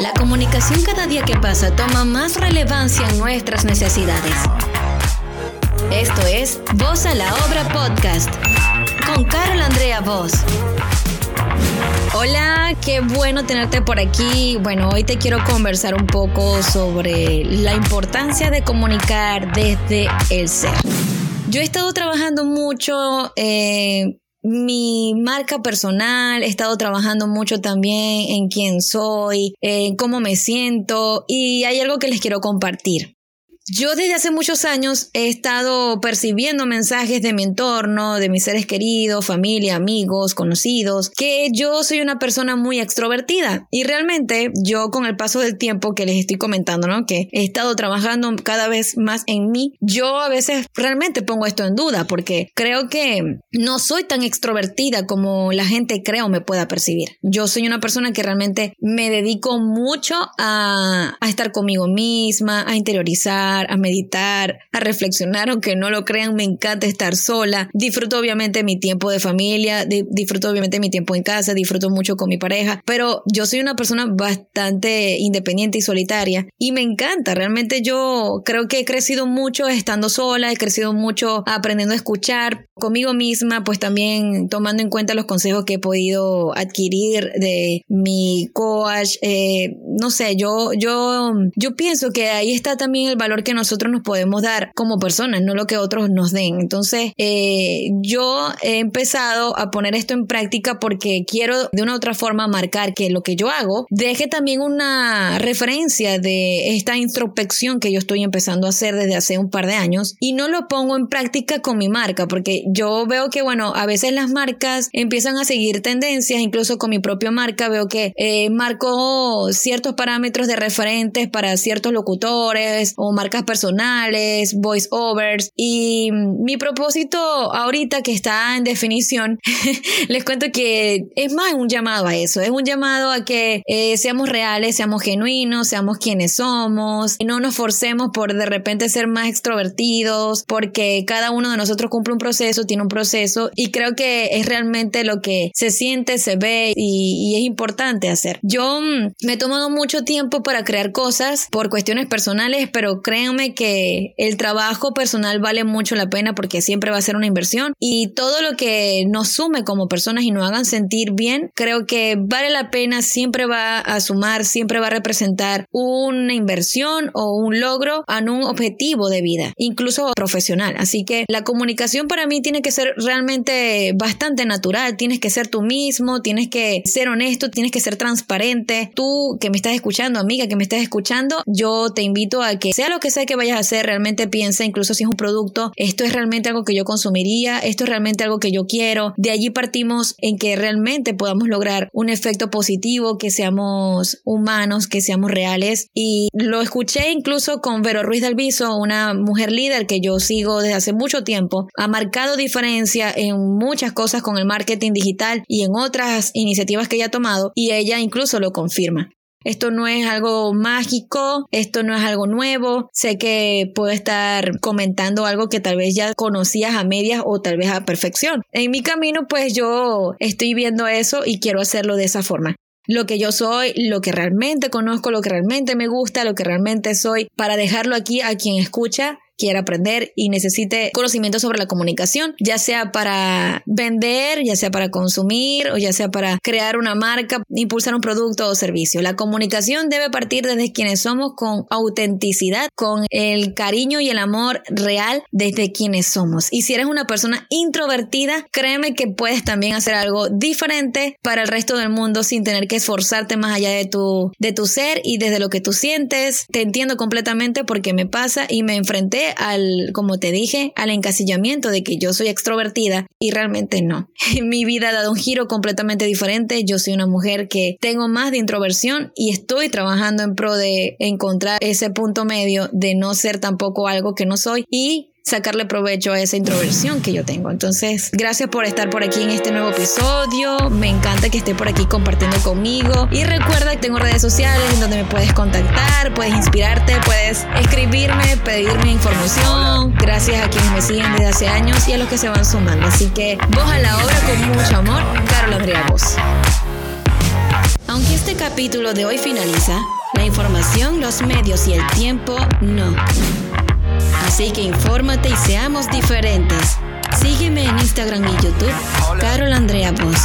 La comunicación cada día que pasa toma más relevancia en nuestras necesidades. Esto es Voz a la Obra Podcast con Carol Andrea Voz. Hola, qué bueno tenerte por aquí. Bueno, hoy te quiero conversar un poco sobre la importancia de comunicar desde el ser. Yo he estado trabajando mucho eh, mi marca personal, he estado trabajando mucho también en quién soy, en cómo me siento y hay algo que les quiero compartir. Yo desde hace muchos años he estado percibiendo mensajes de mi entorno, de mis seres queridos, familia, amigos, conocidos, que yo soy una persona muy extrovertida. Y realmente yo con el paso del tiempo que les estoy comentando, ¿no? Que he estado trabajando cada vez más en mí, yo a veces realmente pongo esto en duda porque creo que no soy tan extrovertida como la gente cree o me pueda percibir. Yo soy una persona que realmente me dedico mucho a, a estar conmigo misma, a interiorizar a meditar, a reflexionar, aunque no lo crean, me encanta estar sola. Disfruto obviamente mi tiempo de familia, disfruto obviamente mi tiempo en casa, disfruto mucho con mi pareja, pero yo soy una persona bastante independiente y solitaria y me encanta. Realmente yo creo que he crecido mucho estando sola, he crecido mucho aprendiendo a escuchar conmigo misma, pues también tomando en cuenta los consejos que he podido adquirir de mi coach. Eh, no sé, yo, yo, yo pienso que ahí está también el valor que nosotros nos podemos dar como personas, no lo que otros nos den. Entonces, eh, yo he empezado a poner esto en práctica porque quiero de una u otra forma marcar que lo que yo hago deje también una referencia de esta introspección que yo estoy empezando a hacer desde hace un par de años y no lo pongo en práctica con mi marca porque yo veo que, bueno, a veces las marcas empiezan a seguir tendencias, incluso con mi propia marca veo que eh, marco ciertos parámetros de referentes para ciertos locutores o marcas personales, voiceovers. Y mi propósito ahorita que está en definición, les cuento que es más un llamado a eso, es un llamado a que eh, seamos reales, seamos genuinos, seamos quienes somos. Y no nos forcemos por de repente ser más extrovertidos porque cada uno de nosotros cumple un proceso, tiene un proceso y creo que es realmente lo que se siente, se ve y, y es importante hacer. Yo mm, me he tomado mucho tiempo para crear cosas por cuestiones personales, pero créanme que el trabajo personal vale mucho la pena porque siempre va a ser una inversión y todo lo que nos sume como personas y nos hagan sentir bien, creo que vale la pena, siempre va a sumar, siempre va a representar una inversión o un logro a un objetivo de vida, incluso profesional. Así que la comunicación para mí tiene que ser realmente bastante natural, tienes que ser tú mismo, tienes que ser honesto, tienes que ser transparente. Tú que me estás escuchando, amiga que me estás escuchando, yo te invito a que sea lo que sea que vayas a hacer, realmente piensa, incluso si es un producto, esto es realmente algo que yo consumiría, esto es realmente algo que yo quiero. De allí partimos en que realmente podamos lograr un efecto positivo, que seamos humanos, que seamos reales. Y lo escuché incluso con Vero Ruiz del Viso, una mujer líder que yo sigo desde hace mucho tiempo. Ha marcado diferencia en muchas cosas con el marketing digital y en otras iniciativas que ella ha tomado y ella incluso lo confirma. Esto no es algo mágico, esto no es algo nuevo. Sé que puedo estar comentando algo que tal vez ya conocías a medias o tal vez a perfección. En mi camino, pues yo estoy viendo eso y quiero hacerlo de esa forma lo que yo soy, lo que realmente conozco, lo que realmente me gusta, lo que realmente soy, para dejarlo aquí a quien escucha quiera aprender y necesite conocimiento sobre la comunicación, ya sea para vender, ya sea para consumir o ya sea para crear una marca, impulsar un producto o servicio. La comunicación debe partir desde quienes somos con autenticidad, con el cariño y el amor real desde quienes somos. Y si eres una persona introvertida, créeme que puedes también hacer algo diferente para el resto del mundo sin tener que esforzarte más allá de tu, de tu ser y desde lo que tú sientes. Te entiendo completamente porque me pasa y me enfrenté al, como te dije, al encasillamiento de que yo soy extrovertida y realmente no. Mi vida ha dado un giro completamente diferente. Yo soy una mujer que tengo más de introversión y estoy trabajando en pro de encontrar ese punto medio de no ser tampoco algo que no soy y sacarle provecho a esa introversión que yo tengo. Entonces, gracias por estar por aquí en este nuevo episodio. Me encanta que esté por aquí compartiendo conmigo. Y recuerda que tengo redes sociales en donde me puedes contactar, puedes inspirarte, puedes escribirme, pedirme información. Gracias a quienes me siguen desde hace años y a los que se van sumando. Así que, voz a la obra con mucho amor, Carol Andrea Voz. Aunque este capítulo de hoy finaliza, la información, los medios y el tiempo no. Así que infórmate y seamos diferentes. Sígueme en Instagram y YouTube, Carol Andrea Voz.